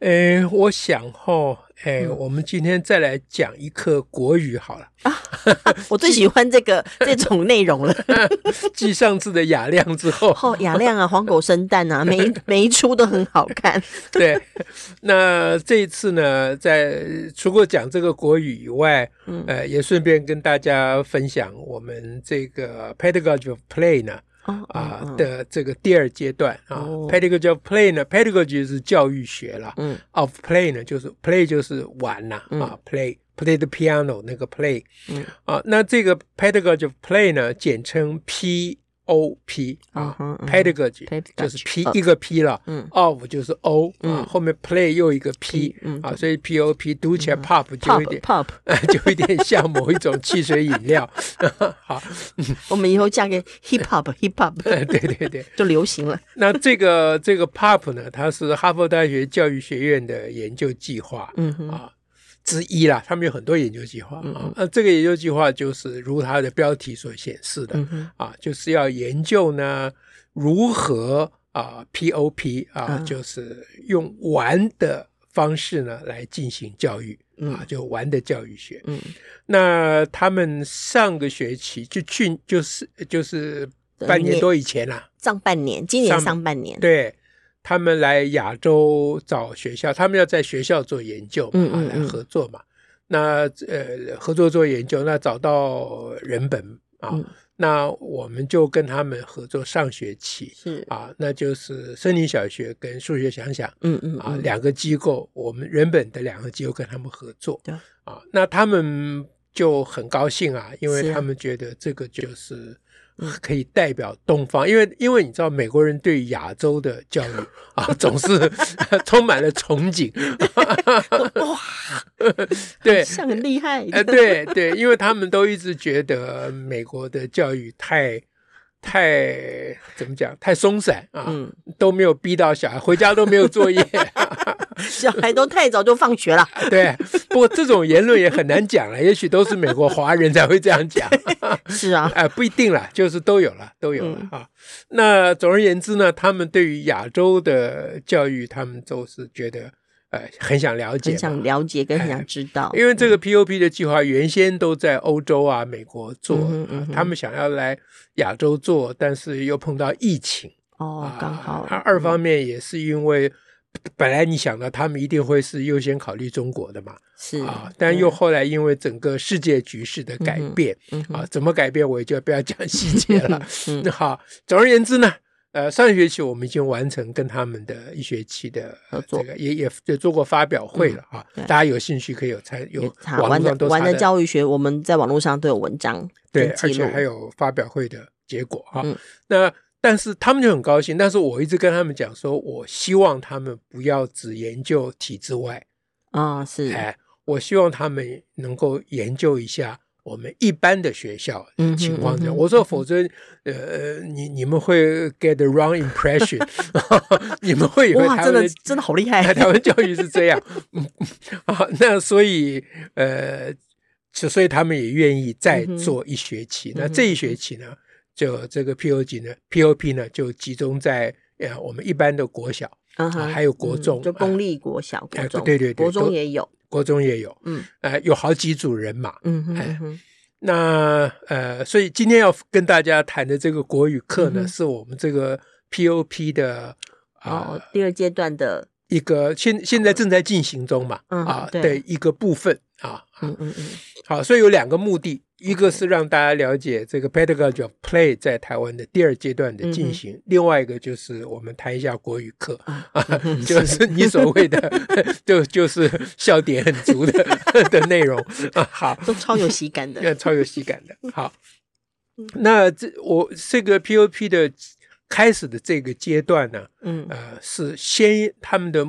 哎，我想哈。诶，嗯、我们今天再来讲一课国语好了啊！我最喜欢这个这种内容了。继上次的雅亮之后，哦，雅亮啊，黄狗生蛋啊，每一每一出都很好看。对，那这一次呢，在除过讲这个国语以外，嗯，呃，也顺便跟大家分享我们这个 pedagogy of play 呢。啊的这个第二阶段啊，pedagogy of play 呢，pedagogy 是教育学了，嗯，of play 呢就是 play 就是玩呐，啊，play play the piano 那个 play，嗯，啊，那这个 pedagogy of play 呢，简称 P。O P 啊，pedagogy 就是 P 一个 P 了，嗯，of 就是 O 啊，后面 play 又一个 P，啊，所以 P O P 读起来 pop 就有点 pop，就有点像某一种汽水饮料。好，我们以后嫁给 hip hop hip hop，对对对，就流行了。那这个这个 pop 呢，它是哈佛大学教育学院的研究计划，嗯啊。之一啦，他们有很多研究计划啊。那、这个研究计划就是如它的标题所显示的、嗯、啊，就是要研究呢如何啊 POP 啊，嗯、就是用玩的方式呢来进行教育、嗯、啊，就玩的教育学。嗯，那他们上个学期就去就是就是半年多以前啦，上半年，今年上半年对。他们来亚洲找学校，他们要在学校做研究，嗯，嗯，嗯来合作嘛。那呃，合作做研究，那找到人本啊，嗯、那我们就跟他们合作。上学期是啊，那就是森林小学跟数学想想，嗯嗯，嗯啊，两个机构，我们人本的两个机构跟他们合作，啊，那他们就很高兴啊，因为他们觉得这个就是。可以代表东方，因为因为你知道美国人对亚洲的教育 啊，总是 充满了憧憬。哇，对，像很厉害。呃，对对，因为他们都一直觉得美国的教育太。太怎么讲？太松散啊，嗯、都没有逼到小孩回家都没有作业，小孩都太早就放学了。对，不过这种言论也很难讲了，也许都是美国华人才会这样讲。是啊，哎，不一定啦，就是都有了，都有了啊。嗯、那总而言之呢，他们对于亚洲的教育，他们都是觉得。呃，很想了解，很想了解，跟很想知道。因为这个 POP 的计划原先都在欧洲啊、美国做，嗯嗯嗯、他们想要来亚洲做，但是又碰到疫情。哦，刚好。啊、二方面也是因为，本来你想到他们一定会是优先考虑中国的嘛，是啊，但又后来因为整个世界局势的改变，嗯嗯、啊，怎么改变我也就不要讲 细节了。嗯、好，总而言之呢。呃，上学期我们已经完成跟他们的一学期的这个，也也也做过发表会了啊。大家有兴趣可以有参有网络上的教育学，我们在网络上都有文章，对，而且还有发表会的结果哈。那但是他们就很高兴，但是我一直跟他们讲说，我希望他们不要只研究体制外啊，是，哎，我希望他们能够研究一下。我们一般的学校情况这样，我说否则，呃，你你们会 get the wrong impression，你们会以为台湾真的真的好厉害，台湾教育是这样，啊，那所以呃，所以他们也愿意再做一学期。那这一学期呢，就这个 P O G 呢，POP 呢就集中在呃我们一般的国小啊，还有国中，就公立国小、国中，对对对，国中也有。国中也有，嗯，呃，有好几组人马，嗯哼，嗯哼，那呃，所以今天要跟大家谈的这个国语课呢，嗯、是我们这个 POP 的啊、呃、第二阶段的一个现现在正在进行中嘛，嗯、啊的一个部分啊，嗯嗯嗯，好，所以有两个目的。一个是让大家了解这个 pedagogy of play 在台湾的第二阶段的进行，嗯、另外一个就是我们谈一下国语课，嗯、就是你所谓的 就就是笑点很足的 的内容。啊，好，都超有喜感的，超有喜感的。好，那这我这个 POP 的开始的这个阶段呢，嗯。呃是先他们的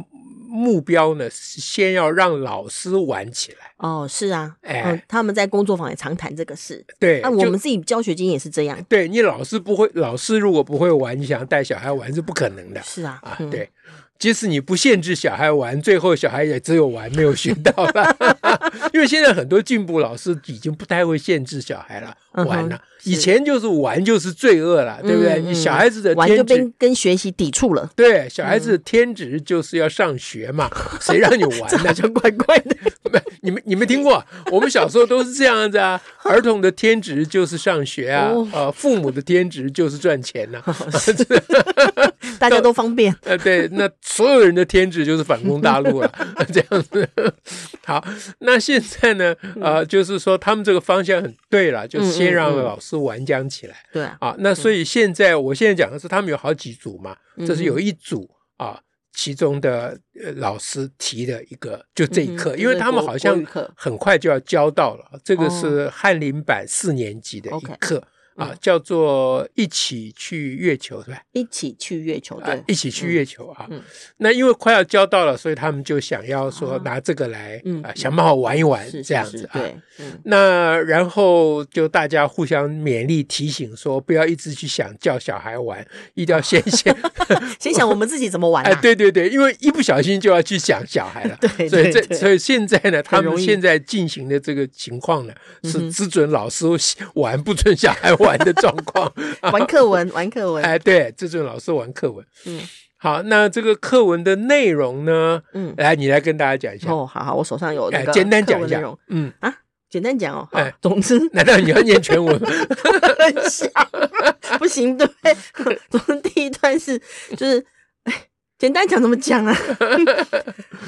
目标呢，是先要让老师玩起来。哦，是啊，哎、嗯，他们在工作坊也常谈这个事。对，那、啊、我们自己教学经验也是这样。对，你老师不会，老师如果不会玩，你想带小孩玩是不可能的。是啊，啊，嗯、对。即使你不限制小孩玩，最后小孩也只有玩，没有学到了。因为现在很多进步老师已经不太会限制小孩了，玩了。以前就是玩就是罪恶了，对不对？你小孩子的天职玩就跟跟学习抵触了。对，小孩子的天职就是要上学嘛，谁让你玩呢？就怪怪的。没，你们你没听过？我们小时候都是这样子啊。儿童的天职就是上学啊，呃，父母的天职就是赚钱呐。大家都方便。呃，对，那所有人的天职就是反攻大陆了，这样子。好，那现在呢？呃，就是说他们这个方向很对了，就先让老师。是玩将起来，对。啊，那所以现在我现在讲的是他们有好几组嘛，这是有一组啊，其中的老师提的一个，就这一课，因为他们好像很快就要教到了，这个是翰林版四年级的一课。啊，叫做一起去月球，是吧？一起去月球，对，一起去月球啊。那因为快要交到了，所以他们就想要说拿这个来啊，想办法玩一玩，这样子啊。那然后就大家互相勉励提醒说，不要一直去想叫小孩玩，一定要先先 先想我们自己怎么玩。哎，对对对，因为一不小心就要去想小孩了。对，所以这所以现在呢，他们现在进行的这个情况呢，是只准老师玩，不准小孩玩。玩的状况，玩课文，玩课文，哎，对，这种老师玩课文，嗯，好，那这个课文的内容呢，嗯，来，你来跟大家讲一下。哦，好好，我手上有那个简单讲一下，嗯。啊，简单讲哦，哎，总之，难道你要念全文？不行，对，总之第一段是，就是，哎，简单讲怎么讲啊？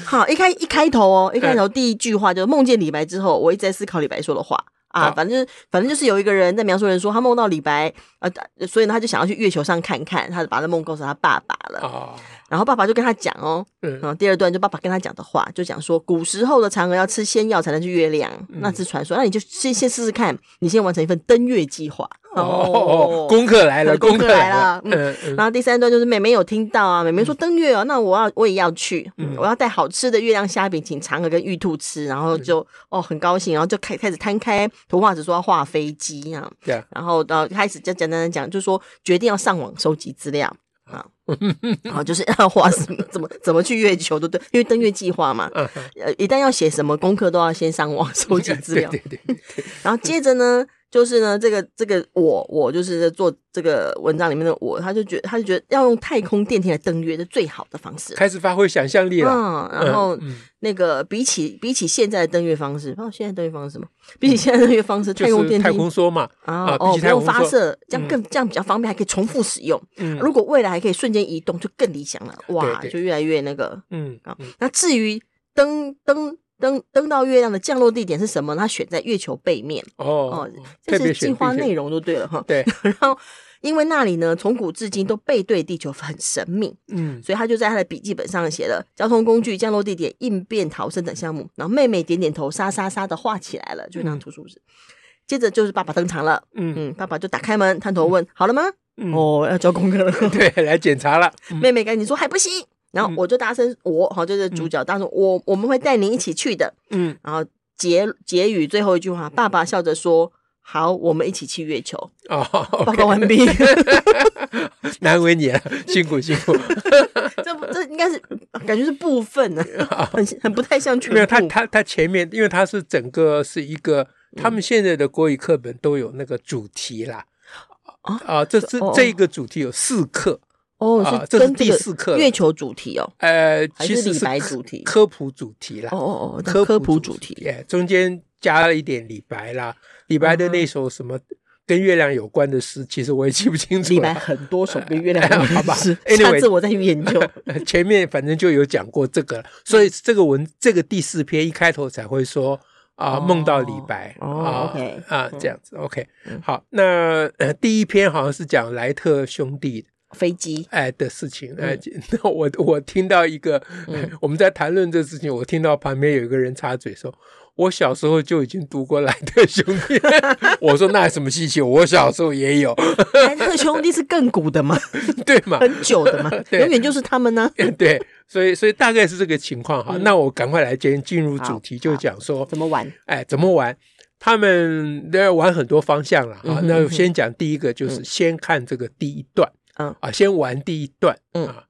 好，一开一开头哦，一开头第一句话就是梦见李白之后，我一直在思考李白说的话。啊，反正反正就是有一个人在描述人说他梦到李白，呃，所以呢他就想要去月球上看看，他就把那梦告诉他爸爸了。哦，然后爸爸就跟他讲哦，嗯，然后第二段就爸爸跟他讲的话，就讲说古时候的嫦娥要吃仙药才能去月亮，那是传说，那你就先先试试看，你先完成一份登月计划。哦，功课来了，功课来了。嗯，然后第三段就是妹妹有听到啊，妹妹说登月哦，那我要我也要去，我要带好吃的月亮虾饼请嫦娥跟玉兔吃，然后就哦很高兴，然后就开开始摊开图画纸说要画飞机啊，对，然后到开始就简单的讲，就说决定要上网收集资料啊，然后就是要画什么怎么怎么去月球，对不对？因为登月计划嘛，呃，一旦要写什么功课都要先上网 收集资料，对对对，然后接着呢。就是呢，这个这个我我就是在做这个文章里面的我，他就觉得他就觉得要用太空电梯来登月是最好的方式，开始发挥想象力了。嗯，然后那个比起比起现在的登月方式，哦，现在登月方式什么？比起现在登月方式，太空电梯太空梭嘛啊，哦，不用发射，这样更这样比较方便，还可以重复使用。嗯，如果未来还可以瞬间移动，就更理想了。哇，就越来越那个，嗯啊。那至于登登。登登到月亮的降落地点是什么？他选在月球背面哦哦，这是计划内容就对了哈。对，然后因为那里呢，从古至今都背对地球很神秘，嗯，所以他就在他的笔记本上写了交通工具、降落地点、应变逃生等项目。然后妹妹点点头，沙沙沙的画起来了，就那张图书纸。接着就是爸爸登场了，嗯嗯，爸爸就打开门，探头问：“好了吗？”哦，要交功课了，对，来检查了。妹妹赶紧说：“还不行。”然后我就大声，我好就是主角，大声我我们会带您一起去的。嗯，然后结结语最后一句话，爸爸笑着说：“好，我们一起去月球。”哦，报告完毕。难为你了，辛苦辛苦。这不这应该是感觉是部分呢，很很不太像全部。没有他他他前面，因为他是整个是一个，他们现在的国语课本都有那个主题啦。啊啊，这是这一个主题有四课。哦，是这是第四课月球主题哦，呃，其实是李白主题，科普主题啦。哦哦哦，科普主题，哎，中间加了一点李白啦，李白的那首什么跟月亮有关的诗，其实我也记不清楚。李白很多首跟月亮有关的 诗，下次我再去研究。前面反正就有讲过这个，所以这个文这个第四篇一开头才会说啊，梦到李白啊这样子 OK。好，那第一篇好像是讲莱特兄弟的。飞机哎的事情哎，那我我听到一个，我们在谈论这事情，我听到旁边有一个人插嘴说：“我小时候就已经读过莱特兄弟。我说那有什么稀奇？我小时候也有。莱特兄弟是更古的吗？对嘛？很久的嘛？永远就是他们呢。对，所以所以大概是这个情况哈。那我赶快来进进入主题，就讲说怎么玩？哎，怎么玩？他们都要玩很多方向了啊。那我先讲第一个，就是先看这个第一段。嗯啊，先玩第一段。嗯啊，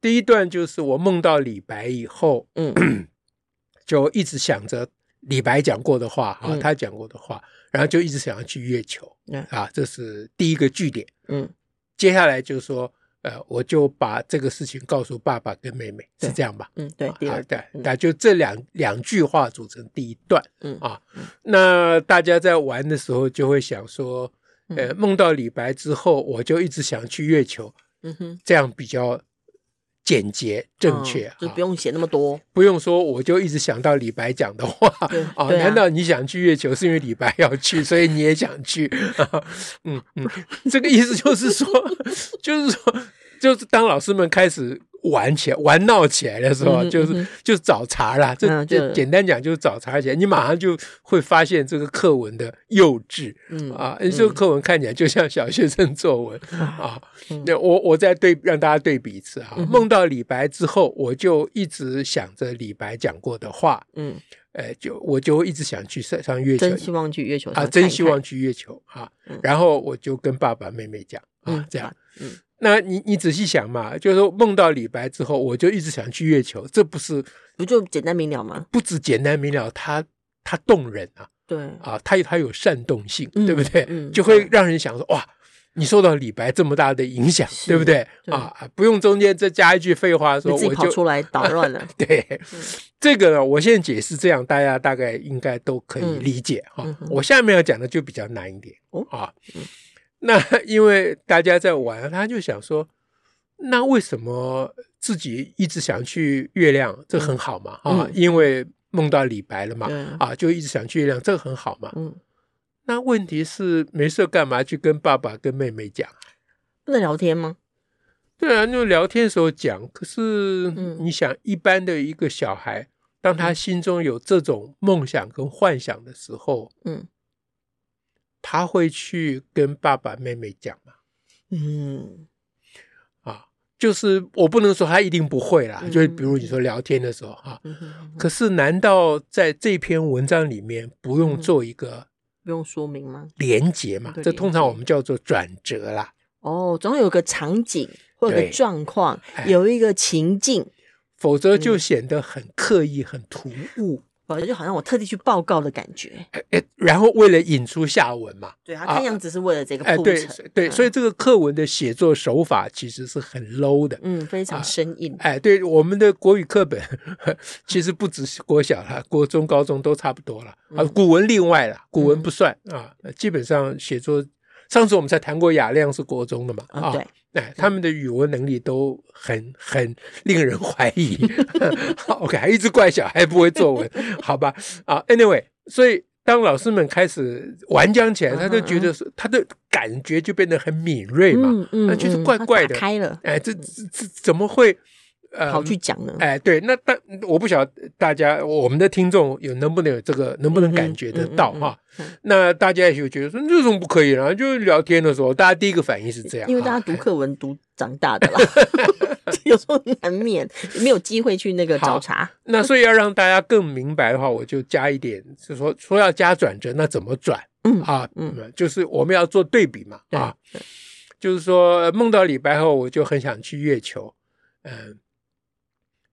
第一段就是我梦到李白以后，嗯，就一直想着李白讲过的话啊，他讲过的话，然后就一直想要去月球。嗯啊，这是第一个据点。嗯，接下来就是说，呃，我就把这个事情告诉爸爸跟妹妹，是这样吧？嗯，对，第二段，那就这两两句话组成第一段。嗯啊，那大家在玩的时候就会想说。呃，梦到李白之后，我就一直想去月球。嗯哼，这样比较简洁正确，就不用写那么多，不用说，我就一直想到李白讲的话。啊，难道你想去月球是因为李白要去，所以你也想去？嗯嗯，这个意思就是说，就是说，就是当老师们开始。玩起来，玩闹起来的时候，就是就是找茬啦。这这简单讲就是找茬起来，你马上就会发现这个课文的幼稚。嗯啊，这个课文看起来就像小学生作文 啊。那我我再对让大家对比一次啊。梦到李白之后，我就一直想着李白讲过的话。嗯，哎，就我就一直想去上上月球，真希望去月球啊，真希望去月球啊。然后我就跟爸爸妹妹讲啊，这样，嗯。那你你仔细想嘛，就是说梦到李白之后，我就一直想去月球，这不是不就简单明了吗？不止简单明了，它它动人啊，对啊，它它有煽动性，对不对？就会让人想说哇，你受到李白这么大的影响，对不对？啊，不用中间再加一句废话说，我就出来捣乱了。对，这个呢，我现在解释这样，大家大概应该都可以理解哈。我下面要讲的就比较难一点啊。那因为大家在玩，他就想说，那为什么自己一直想去月亮？这很好嘛，啊，因为梦到李白了嘛，啊，就一直想去月亮，这很好嘛。嗯，那问题是没事干嘛去跟爸爸跟妹妹讲？不能聊天吗？对啊，就聊天的时候讲。可是你想，一般的一个小孩，当他心中有这种梦想跟幻想的时候，嗯。他会去跟爸爸妹妹讲吗？嗯，啊，就是我不能说他一定不会啦。嗯、就比如你说聊天的时候哈，嗯、可是难道在这篇文章里面不用做一个、嗯、不用说明吗？连结嘛，这通常我们叫做转折啦。哦，总有个场景或者状况，有一个情境，否则就显得很刻意、很突兀。就好像我特地去报告的感觉，然后为了引出下文嘛，对，他看样子是为了这个铺陈，对，所以这个课文的写作手法其实是很 low 的，嗯，非常生硬，哎，对，我们的国语课本其实不只是国小了，国中、高中都差不多了啊，古文另外了，古文不算啊，基本上写作，上次我们才谈过雅亮是国中的嘛，啊，对。哎，他们的语文能力都很 很令人怀疑。OK，还一直怪小孩不会作文，好吧？啊，Anyway，所以当老师们开始玩讲起来，他就觉得是他的感觉就变得很敏锐嘛，嗯嗯，那就是怪怪的，开了。哎，这这这怎么会？呃，好去讲呢？哎，对，那但我不晓得大家，我们的听众有能不能有这个，能不能感觉得到哈？那大家也就觉得说，这种不可以了，就聊天的时候，大家第一个反应是这样，因为大家读课文读长大的啦，有时候难免没有机会去那个找茬。那所以要让大家更明白的话，我就加一点，就是说说要加转折，那怎么转？嗯啊，嗯，就是我们要做对比嘛，啊，就是说梦到李白后，我就很想去月球，嗯。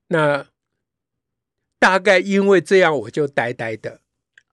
那大概因为这样，我就呆呆的。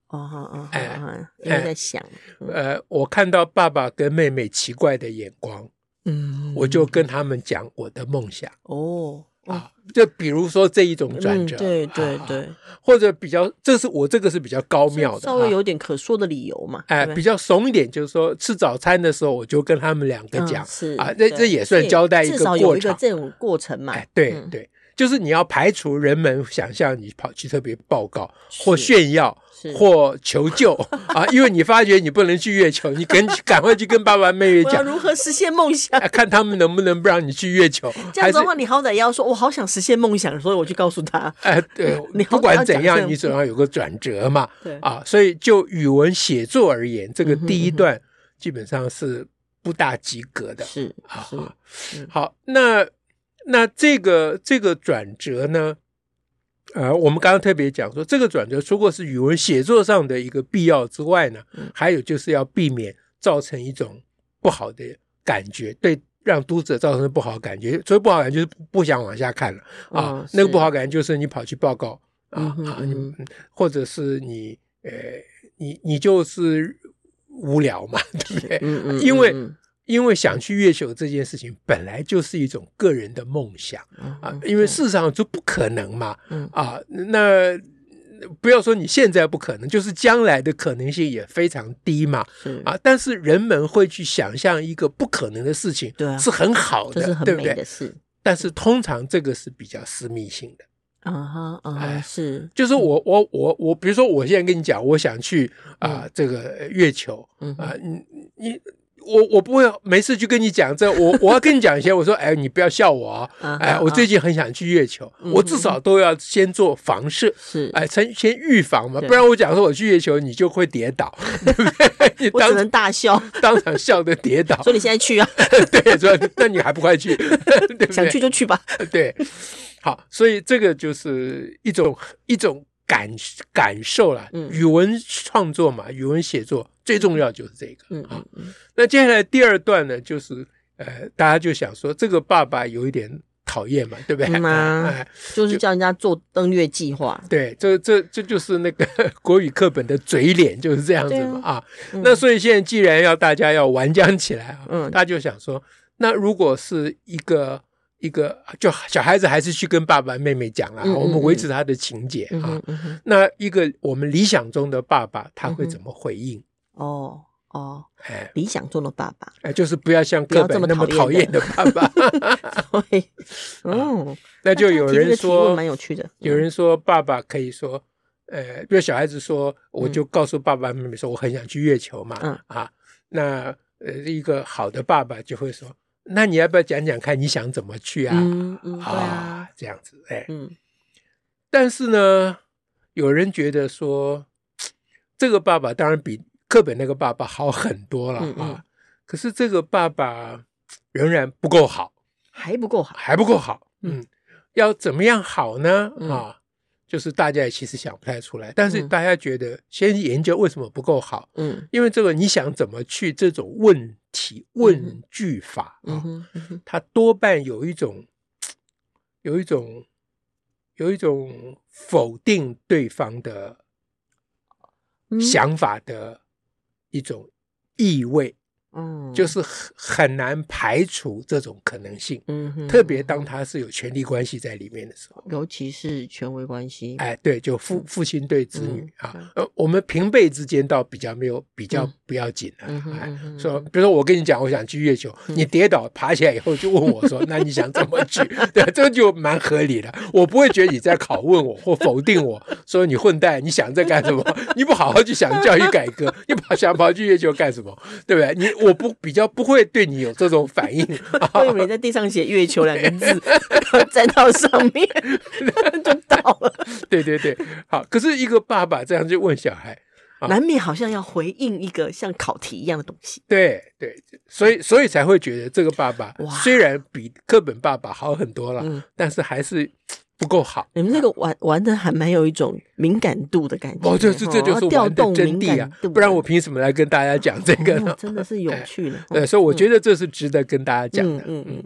哦哦哦，哎，因为在想，呃，我看到爸爸跟妹妹奇怪的眼光，嗯，我就跟他们讲我的梦想。哦，啊，就比如说这一种转折，对对对，或者比较，这是我这个是比较高妙的，稍微有点可说的理由嘛。哎，比较怂一点，就是说吃早餐的时候，我就跟他们两个讲，是啊，这这也算交代一个过程，这种过程嘛。哎，对对。就是你要排除人们想象你跑去特别报告或炫耀或求救 啊，因为你发觉你不能去月球，你赶赶快去跟爸爸妹妹讲 如何实现梦想，看他们能不能不让你去月球。这样子的话，你好歹要说，我好想实现梦想，所以我去告诉他。哎，对，你不管怎样，你总要有个转折嘛。对啊，所以就语文写作而言，这个第一段基本上是不大及格的。是啊，好，那。那这个这个转折呢？呃，我们刚刚特别讲说，这个转折除过是语文写作上的一个必要之外呢，还有就是要避免造成一种不好的感觉，对，让读者造成不好的感觉。所以不好感觉就是不想往下看了啊。哦、那个不好感觉就是你跑去报告啊啊，你或者是你呃，你你就是无聊嘛，对不对？因为。因为想去月球这件事情本来就是一种个人的梦想啊，因为事实上就不可能嘛，啊，那不要说你现在不可能，就是将来的可能性也非常低嘛，啊，但是人们会去想象一个不可能的事情，对，是很好的，对不对？但是通常这个是比较私密性的，啊哈，啊是，就是我我我我，比如说我现在跟你讲，我想去啊这个月球，啊，你你。我我不会没事就跟你讲这，我我要跟你讲一些，我说哎，你不要笑我啊，哎，我最近很想去月球，我至少都要先做防射，是，哎，先先预防嘛，不然我讲说我去月球，你就会跌倒，对不对？你我只能大笑，当场笑的跌倒。说你现在去啊？对，说那你还不快去？想去就去吧。对，好，所以这个就是一种一种。感感受了，语文创作嘛，语文写作最重要就是这个。嗯好，那接下来第二段呢，就是呃，大家就想说，这个爸爸有一点讨厌嘛，对不对？吗？就是叫人家做登月计划。对，这这这就是那个 国语课本的嘴脸，就是这样子嘛啊。那所以现在既然要大家要顽强起来啊，嗯，大家就想说，那如果是一个。一个就小孩子还是去跟爸爸妹妹讲了，嗯嗯嗯，我们维持他的情节啊。那一个我们理想中的爸爸他会怎么回应？哦哦，哎，理想中的爸爸，哎，就是不要像课本那么讨厌的爸爸。对，哦，那就有人说蛮有趣的。有人说爸爸可以说，呃，比如小孩子说，我就告诉爸爸妈妈说，我很想去月球嘛。嗯啊，那呃，一个好的爸爸就会说。那你要不要讲讲看你想怎么去啊？嗯嗯，啊，啊，这样子，哎，嗯，但是呢，有人觉得说，这个爸爸当然比课本那个爸爸好很多了啊，嗯。嗯，可是这个爸爸仍然不够好，还不够好，还不够好，嗯，要怎么样好呢？啊？嗯就是大家也其实想不太出来，但是大家觉得先研究为什么不够好，嗯，因为这个你想怎么去这种问题问句法啊，它多半有一种有一种有一种否定对方的想法的一种意味。嗯，就是很很难排除这种可能性。嗯哼，特别当他是有权力关系在里面的时候，尤其是权威关系。哎，对，就父父亲对子女啊，呃，我们平辈之间倒比较没有比较不要紧了。哎，说，比如说我跟你讲，我想去月球，你跌倒爬起来以后就问我说，那你想怎么去？对，这个就蛮合理的。我不会觉得你在拷问我或否定我说你混蛋，你想这干什么？你不好好去想教育改革，你跑想跑去月球干什么？对不对？你。我不比较不会对你有这种反应，我以为在地上写“月球”两个字，站到上面 就倒了。对对对，好。可是一个爸爸这样就问小孩，难免好像要回应一个像考题一样的东西。对对，所以所以才会觉得这个爸爸虽然比课本爸爸好很多了，哇但是还是。不够好，你们这个玩玩的还蛮有一种敏感度的感觉。哦，这这这就是玩的真谛啊！不然我凭什么来跟大家讲这个呢？真的是有趣的。对，所以我觉得这是值得跟大家讲的。嗯嗯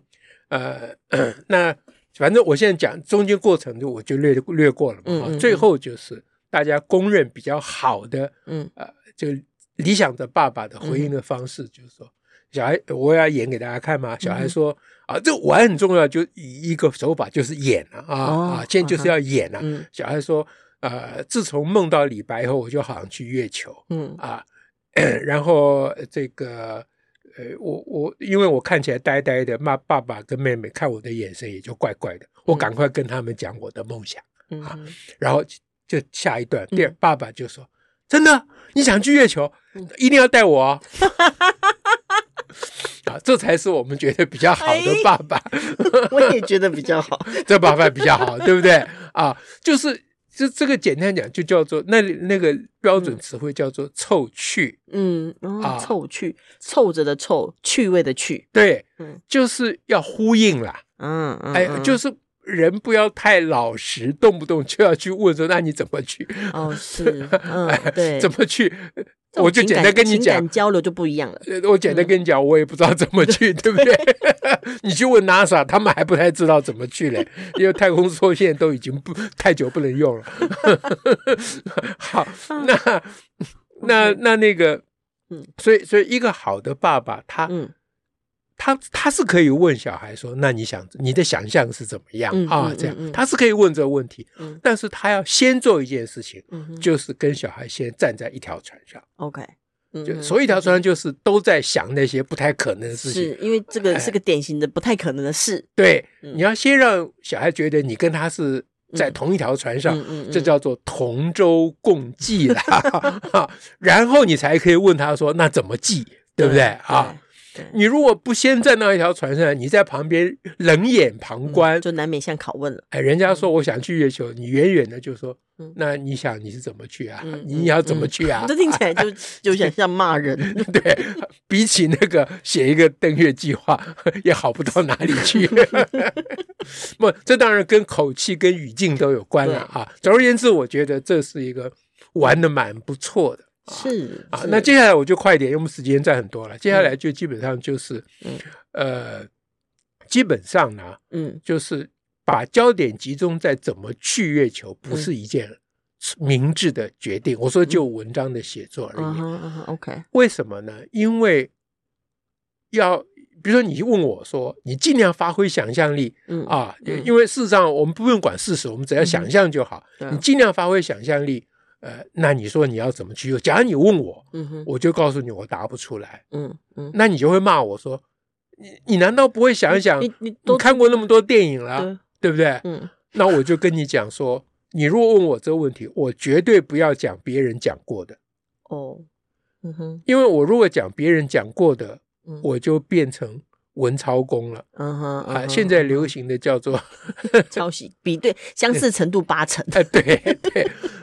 呃，那反正我现在讲中间过程就我就略略过了嘛。最后就是大家公认比较好的，嗯呃，就理想的爸爸的回应的方式，就是说。小孩，我要演给大家看嘛？小孩说：“嗯、啊，这玩很重要，就一个手法就是演啊、哦、啊，现在就是要演、啊。嗯”小孩说：“呃，自从梦到李白以后，我就好像去月球。”嗯啊，然后这个呃，我我因为我看起来呆呆的，骂爸爸跟妹妹看我的眼神也就怪怪的，我赶快跟他们讲我的梦想、嗯、啊，然后就下一段，第二、嗯、爸爸就说：“真的，你想去月球，一定要带我哦。” 啊，这才是我们觉得比较好的爸爸。哎、我也觉得比较好，这爸爸比较好，对不对？啊，就是。就这个简单讲，就叫做那那个标准词汇叫做凑趣，嗯啊，凑趣，凑着的凑，趣味的趣，对，嗯，就是要呼应啦，嗯嗯，哎，就是人不要太老实，动不动就要去问说，那你怎么去？哦，是，嗯，对，怎么去？我就简单跟你讲，交流就不一样了。我简单跟你讲，我也不知道怎么去，对不对？你去问 NASA，他们还不太知道怎么去嘞，因为太空梭现在都已经不太久不能用了。好，那那那那个，嗯，所以所以一个好的爸爸，他嗯。他他是可以问小孩说：“那你想你的想象是怎么样、嗯、啊？”这样、嗯嗯、他是可以问这个问题，嗯、但是他要先做一件事情，嗯、就是跟小孩先站在一条船上。OK，就所以一条船上就是都在想那些不太可能的事情，是因为这个是个典型的不太可能的事。哎、对，嗯、你要先让小孩觉得你跟他是在同一条船上，嗯、这叫做同舟共济了。然后你才可以问他说：“那怎么济？对不对啊？”你如果不先站到一条船上，你在旁边冷眼旁观，就难免像拷问了。哎，人家说我想去月球，你远远的就说，那你想你是怎么去啊？你要怎么去啊？这听起来就就像像骂人。对，比起那个写一个登月计划 也好不到哪里去。不，这当然跟口气跟语境都有关了啊。总而言之，我觉得这是一个玩的蛮不错的。是啊，那接下来我就快一点，因为我们时间占很多了。接下来就基本上就是，嗯，呃，基本上呢，嗯，就是把焦点集中在怎么去月球，不是一件明智的决定。我说就文章的写作而已。OK，为什么呢？因为要比如说你问我说，你尽量发挥想象力，嗯啊，因为事实上我们不用管事实，我们只要想象就好。你尽量发挥想象力。呃，那你说你要怎么去？假如你问我，嗯哼，我就告诉你我答不出来，嗯嗯，那你就会骂我说，你你难道不会想一想？你你都看过那么多电影了，对不对？嗯，那我就跟你讲说，你如果问我这个问题，我绝对不要讲别人讲过的，哦，嗯哼，因为我如果讲别人讲过的，我就变成文超工了，嗯哼啊，现在流行的叫做抄袭，比对相似程度八成，哎，对对，那。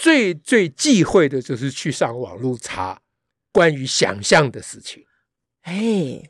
最最忌讳的就是去上网络查关于想象的事情，哎，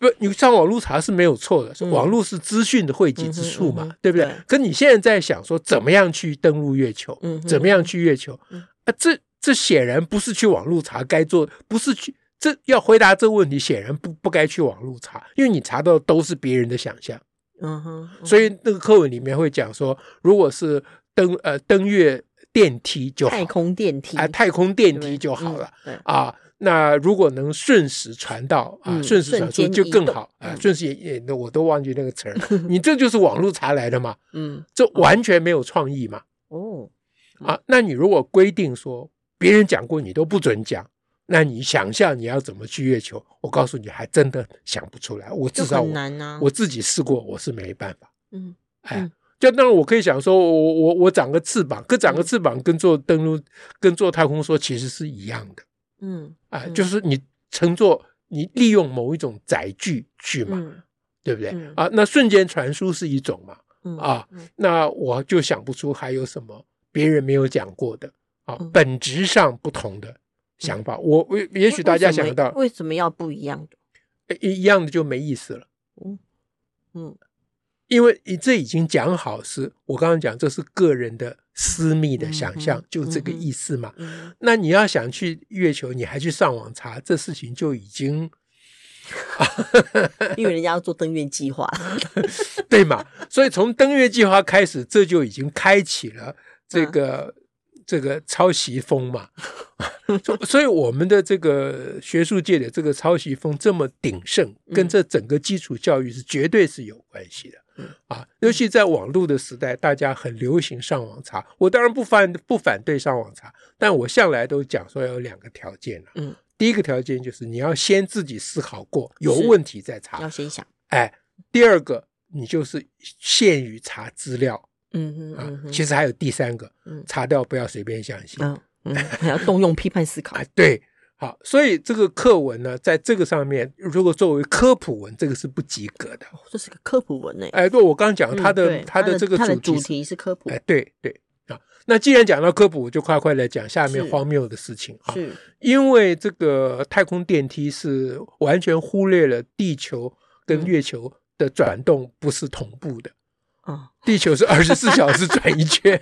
不，你上网络查是没有错的，嗯、网络是资讯的汇集之处嘛，对不对？对，可你现在在想说怎么样去登陆月球，嗯、怎么样去月球？嗯、啊，这这显然不是去网络查该做，不是去这要回答这个问题，显然不不该去网络查，因为你查到的都是别人的想象，嗯哼，所以那个课文里面会讲说，如果是登呃登月。电梯就好，太空电梯啊，太空电梯就好了啊。那如果能瞬时传到啊，瞬时传输就更好啊。瞬时也也，我都忘记那个词儿。你这就是网络查来的嘛？嗯，这完全没有创意嘛。哦，啊，那你如果规定说别人讲过你都不准讲，那你想象你要怎么去月球？我告诉你，还真的想不出来。我至少我自己试过，我是没办法。嗯，哎。就当然，我可以想说，我我我长个翅膀，可长个翅膀跟做登陆、跟做太空梭其实是一样的。嗯，啊，就是你乘坐，你利用某一种载具去嘛，嗯、对不对？嗯、啊，那瞬间传输是一种嘛，嗯、啊，那我就想不出还有什么别人没有讲过的啊，嗯、本质上不同的想法。我我也许大家想到为，为什么要不一样的？一样的就没意思了。嗯嗯。因为你这已经讲好是，我刚刚讲这是个人的私密的想象，就这个意思嘛。那你要想去月球，你还去上网查，这事情就已经，因为人家要做登月计划，对嘛？所以从登月计划开始，这就已经开启了这个。这个抄袭风嘛，所以我们的这个学术界的这个抄袭风这么鼎盛，跟这整个基础教育是绝对是有关系的。啊，尤其在网络的时代，大家很流行上网查。我当然不反不反对上网查，但我向来都讲说要有两个条件。嗯，第一个条件就是你要先自己思考过，有问题再查，要先想。哎，第二个，你就是限于查资料。嗯嗯啊，其实还有第三个，嗯，查掉不要随便相信。嗯嗯，还 要动用批判思考。哎，对。好，所以这个课文呢，在这个上面，如果作为科普文，这个是不及格的。这是个科普文呢。哎，对，我刚刚讲它的它的这个主题主题是科普。哎，对对啊。那既然讲到科普，我就快快来讲下面荒谬的事情啊。是，因为这个太空电梯是完全忽略了地球跟月球的转动不是同步的。啊，地球是二十四 小时转一圈。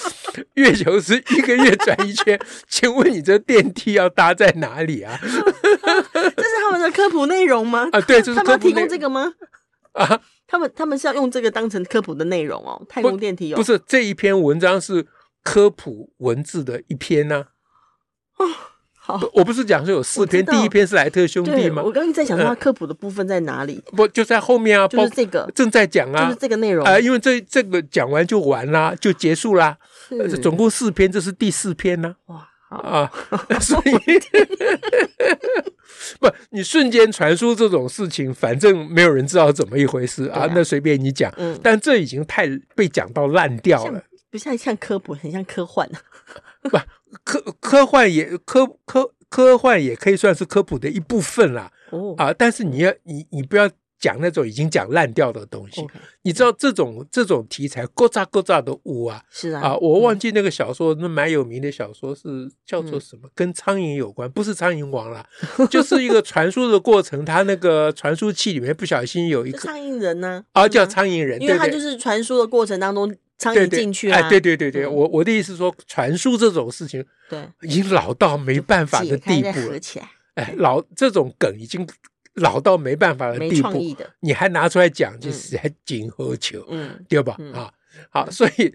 月球是一个月转一圈，请问你这电梯要搭在哪里啊？这是他们的科普内容吗？啊，对，就是他们要提供这个吗？啊，他们他们是要用这个当成科普的内容哦。太空电梯哦，不是这一篇文章是科普文字的一篇呢。啊。好，我不是讲说有四篇，第一篇是莱特兄弟吗？我刚刚在想说他科普的部分在哪里？不就在后面啊？就是这个正在讲啊，就是这个内容啊。因为这这个讲完就完啦，就结束啦。总共四篇，这是第四篇呢。哇啊！所以不，你瞬间传输这种事情，反正没有人知道怎么一回事啊。那随便你讲，但这已经太被讲到烂掉了，不像像科普，很像科幻不。科科幻也科科科幻也可以算是科普的一部分啦。哦啊，但是你要你你不要讲那种已经讲烂掉的东西。你知道这种这种题材，勾扎勾扎的污啊。是啊。啊，我忘记那个小说，嗯、那蛮有名的小说是叫做什么？嗯、跟苍蝇有关，不是苍蝇王啦，就是一个传输的过程。它那个传输器里面不小心有一个苍蝇人呢、啊。啊，叫苍蝇人，因为它就是传输的过程当中。苍蝇进去啊！对对对对，我我的意思说，传输这种事情，对，已经老到没办法的地步了。哎，老这种梗已经老到没办法的地步，你还拿出来讲，就是还锦和球，嗯，对吧？啊，好，所以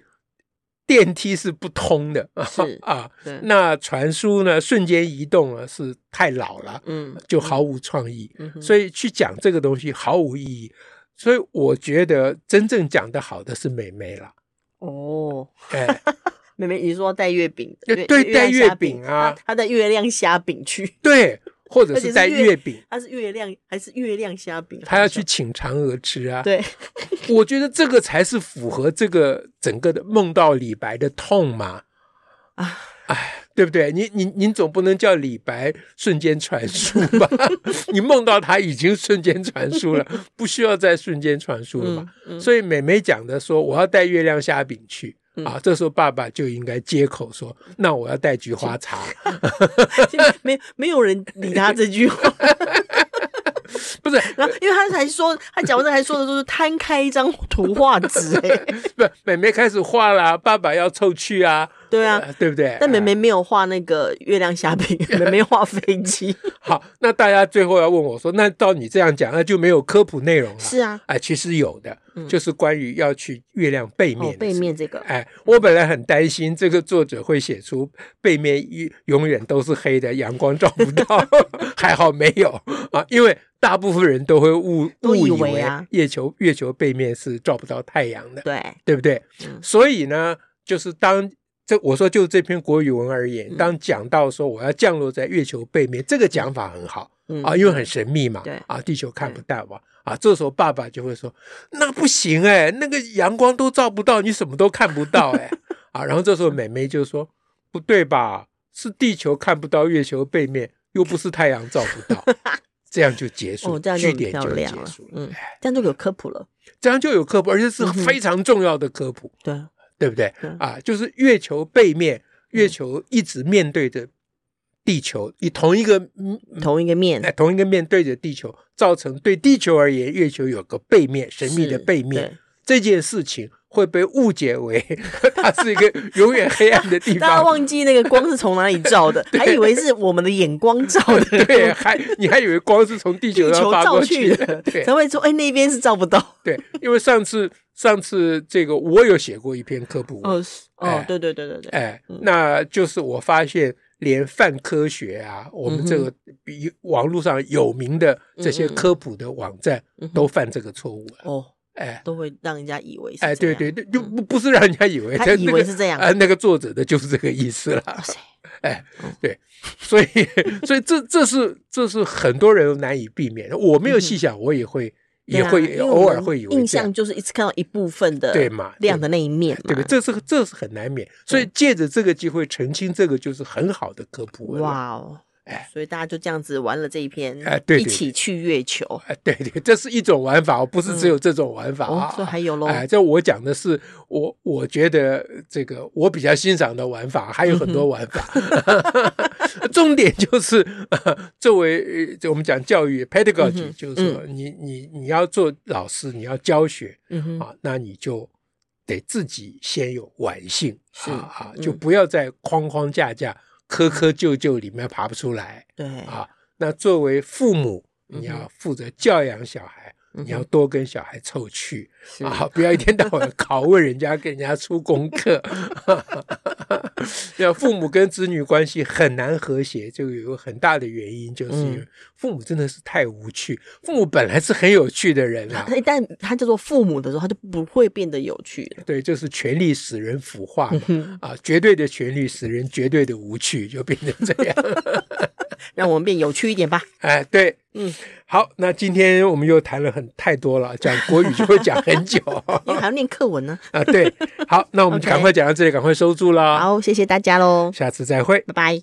电梯是不通的 啊，那传输呢，瞬间移动啊是太老了，嗯，就毫无创意，所以去讲这个东西毫无意义。所以我觉得真正讲得好的是美眉了。哦，哎，妹妹，你说带月饼？对，带月饼啊，他带月亮虾饼去，对，或者是带月饼，他是月亮还是月亮虾饼？他要去请嫦娥吃啊。对，我觉得这个才是符合这个整个的梦到李白的痛嘛。啊，哎。对不对？你你你总不能叫李白瞬间传输吧？你梦到他已经瞬间传输了，不需要再瞬间传输了吧？嗯嗯、所以美美讲的说我要带月亮虾饼去、嗯、啊，这时候爸爸就应该接口说，那我要带菊花茶。没没有人理他这句话。不是，然后因为他还说，他讲完这还说的都是摊开一张图画纸，哎，不，妹妹开始画了，爸爸要凑去啊，对啊，对不对？但妹妹没有画那个月亮虾饼，妹妹画飞机。好，那大家最后要问我说，那照你这样讲，那就没有科普内容了？是啊，哎，其实有的，就是关于要去月亮背面，背面这个，哎，我本来很担心这个作者会写出背面永远都是黑的，阳光照不到，还好没有啊，因为。大部分人都会误误以为月球月球背面是照不到太阳的，对对不对？嗯、所以呢，就是当这我说就这篇国语文而言，嗯、当讲到说我要降落在月球背面，这个讲法很好、嗯、啊，因为很神秘嘛，对啊，地球看不到嘛，啊，这时候爸爸就会说那不行哎、欸，那个阳光都照不到，你什么都看不到哎、欸、啊，然后这时候妹妹就说不对吧？是地球看不到月球背面，又不是太阳照不到。这样就结束，这样就结束了。嗯，这样就有科普了。这样就有科普，而且是非常重要的科普。对，对不对？啊，就是月球背面，月球一直面对着地球，以同一个同一个面，哎，同一个面对着地球，造成对地球而言，月球有个背面，神秘的背面。这件事情。会被误解为 它是一个永远黑暗的地方。大家忘记那个光是从哪里照的，还以为是我们的眼光照的。对，还你还以为光是从地球上发过去的，对，才会说哎，那边是照不到。对，因为上次上次这个我有写过一篇科普文。哦，哦，对对对对对。哎，那就是我发现连泛科学啊，我们这个比网络上有名的这些科普的网站都犯这个错误了。哦。哎，都会让人家以为是哎，对对对，就不不是让人家以为他以为是这样，哎，那个作者的就是这个意思了。哎，对，所以 所以这这是这是很多人难以避免。我没有细想，我也会。也会偶尔会有印象，就是一次看到一部分的对嘛亮的那一面，对不对？这是这是很难免，所以借着这个机会澄清这个，就是很好的科普。哇哦，哎，所以大家就这样子玩了这一篇，哎，对，一起去月球，哎，对对，这是一种玩法，不是只有这种玩法啊。这还有。喽，哎，这我讲的是我我觉得这个我比较欣赏的玩法，还有很多玩法。重点就是，作为我们讲教育 pedagogy，就是说，你你你要做老师，你要教学，啊，那你就得自己先有玩性，啊啊，就不要再框框架架、窠窠臼臼里面爬不出来。对啊，那作为父母，你要负责教养小孩。你要多跟小孩凑趣啊，不要一天到晚拷问人家，给人家出功课。要父母跟子女关系很难和谐，就有很大的原因，就是因为父母真的是太无趣。父母本来是很有趣的人啊，一旦他叫做父母的时候，他就不会变得有趣。对，就是权力使人腐化嗯啊，绝对的权力使人绝对的无趣，就变成这样。让我们变有趣一点吧。哎，对，嗯，好，那今天我们又谈了很太多了，讲国语就会讲很久，因为还要念课文呢。啊，对，好，那我们赶快 讲到这里，赶快收住了。好，谢谢大家喽，下次再会，拜拜。